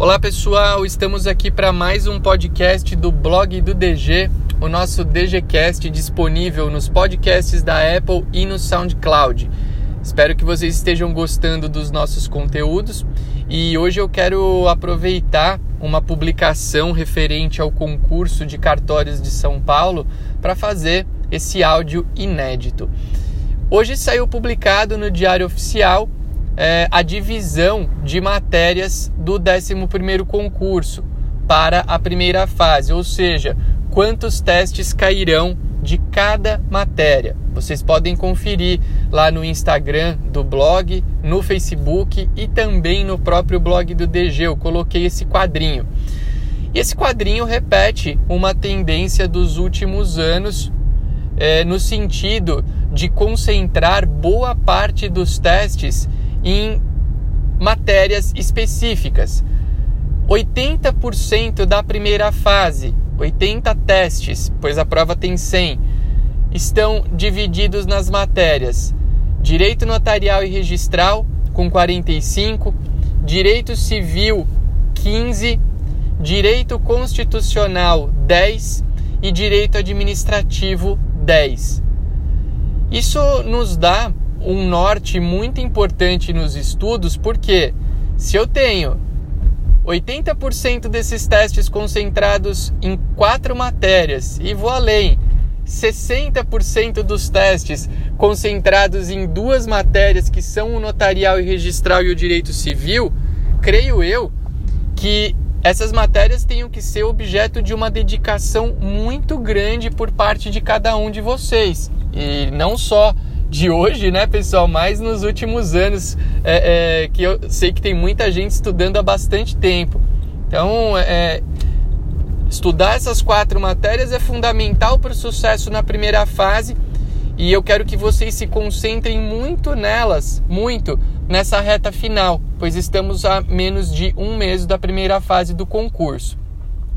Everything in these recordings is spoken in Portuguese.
Olá pessoal, estamos aqui para mais um podcast do blog do DG, o nosso DGCast disponível nos podcasts da Apple e no SoundCloud. Espero que vocês estejam gostando dos nossos conteúdos e hoje eu quero aproveitar uma publicação referente ao concurso de cartórios de São Paulo para fazer esse áudio inédito. Hoje saiu publicado no Diário Oficial é, a divisão de matérias do 11º concurso para a primeira fase, ou seja, quantos testes cairão de cada matéria. Vocês podem conferir lá no Instagram do blog, no Facebook e também no próprio blog do DG. Eu coloquei esse quadrinho. Esse quadrinho repete uma tendência dos últimos anos é, no sentido de concentrar boa parte dos testes em matérias específicas. 80% da primeira fase, 80 testes, pois a prova tem 100, estão divididos nas matérias: Direito Notarial e Registral com 45, Direito Civil 15, Direito Constitucional 10 e Direito Administrativo 10. Isso nos dá um norte muito importante nos estudos, porque se eu tenho 80% desses testes concentrados em quatro matérias e vou além, 60% dos testes concentrados em duas matérias que são o notarial e registral e o direito civil, creio eu que essas matérias tenham que ser objeto de uma dedicação muito grande por parte de cada um de vocês. E não só de hoje, né, pessoal, mas nos últimos anos, é, é, que eu sei que tem muita gente estudando há bastante tempo. Então, é, estudar essas quatro matérias é fundamental para o sucesso na primeira fase e eu quero que vocês se concentrem muito nelas, muito nessa reta final, pois estamos a menos de um mês da primeira fase do concurso.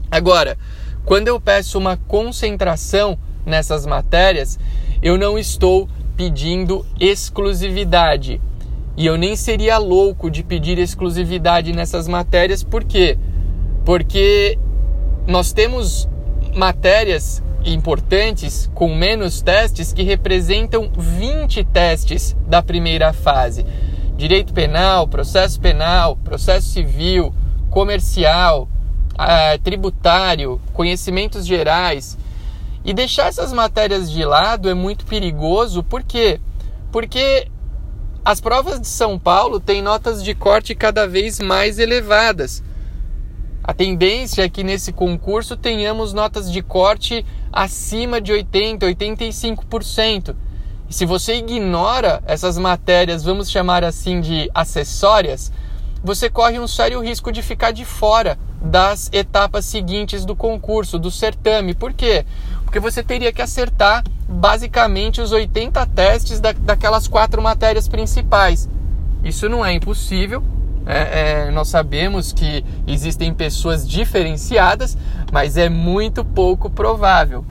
Agora, quando eu peço uma concentração nessas matérias, eu não estou pedindo exclusividade. E eu nem seria louco de pedir exclusividade nessas matérias, por quê? Porque nós temos matérias importantes com menos testes que representam 20 testes da primeira fase. Direito penal, processo penal, processo civil, comercial, ah, tributário, conhecimentos gerais. E deixar essas matérias de lado é muito perigoso, por quê? Porque as provas de São Paulo têm notas de corte cada vez mais elevadas. A tendência é que nesse concurso tenhamos notas de corte acima de 80, 85%. E se você ignora essas matérias, vamos chamar assim de acessórias, você corre um sério risco de ficar de fora das etapas seguintes do concurso, do certame. Por quê? Porque você teria que acertar basicamente os 80 testes da, daquelas quatro matérias principais. Isso não é impossível. É, é, nós sabemos que existem pessoas diferenciadas, mas é muito pouco provável.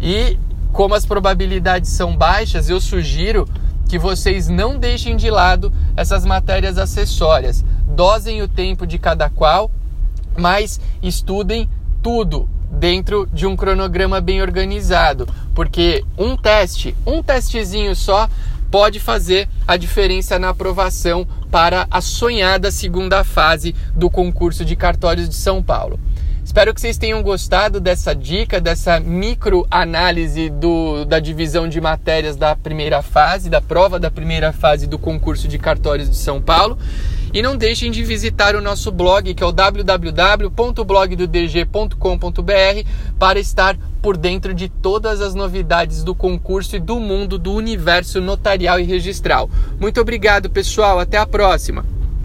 E como as probabilidades são baixas, eu sugiro que vocês não deixem de lado essas matérias acessórias. Dosem o tempo de cada qual, mas estudem tudo dentro de um cronograma bem organizado, porque um teste, um testezinho só pode fazer a diferença na aprovação para a sonhada segunda fase do concurso de cartórios de São Paulo. Espero que vocês tenham gostado dessa dica, dessa micro análise do, da divisão de matérias da primeira fase, da prova da primeira fase do concurso de cartórios de São Paulo. E não deixem de visitar o nosso blog, que é o www.blogdodg.com.br, para estar por dentro de todas as novidades do concurso e do mundo do universo notarial e registral. Muito obrigado, pessoal. Até a próxima.